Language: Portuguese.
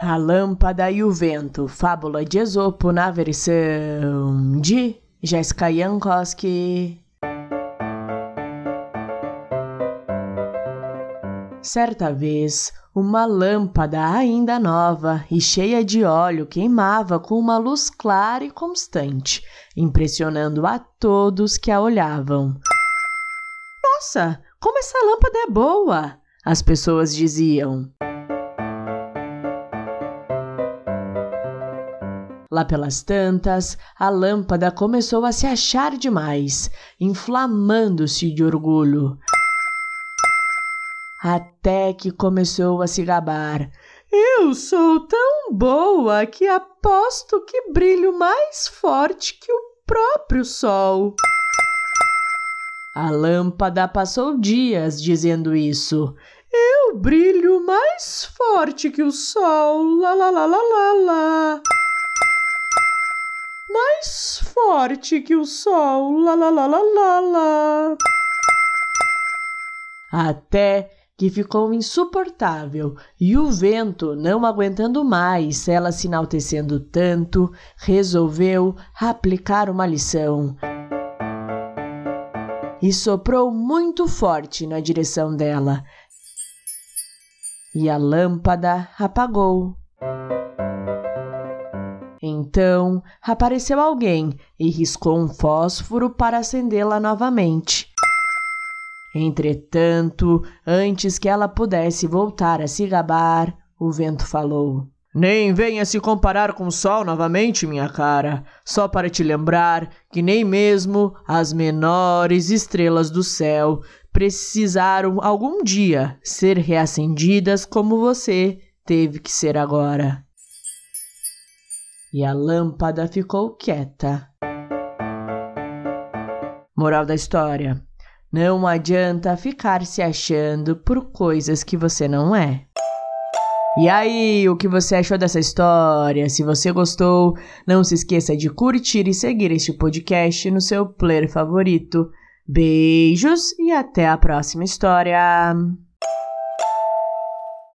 A Lâmpada e o Vento, fábula de Esopo na versão de Jessica Jankowski. Certa vez, uma lâmpada ainda nova e cheia de óleo queimava com uma luz clara e constante, impressionando a todos que a olhavam. Nossa, como essa lâmpada é boa! As pessoas diziam. Lá pelas tantas, a lâmpada começou a se achar demais, inflamando-se de orgulho. Até que começou a se gabar. Eu sou tão boa que aposto que brilho mais forte que o próprio sol. A lâmpada passou dias dizendo isso. Eu brilho mais forte que o sol. Lá, lá, lá, lá, lá, lá mais forte que o sol. Lá, lá, lá, lá, lá, lá. Até que ficou insuportável e o vento, não aguentando mais ela se enaltecendo tanto, resolveu aplicar uma lição. E soprou muito forte na direção dela. E a lâmpada apagou. Então apareceu alguém e riscou um fósforo para acendê-la novamente. Entretanto, antes que ela pudesse voltar a se gabar, o vento falou: Nem venha se comparar com o sol novamente, minha cara, só para te lembrar que nem mesmo as menores estrelas do céu precisaram algum dia ser reacendidas como você teve que ser agora e a lâmpada ficou quieta. Moral da história: não adianta ficar se achando por coisas que você não é. E aí, o que você achou dessa história? Se você gostou, não se esqueça de curtir e seguir este podcast no seu player favorito. Beijos e até a próxima história!